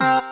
you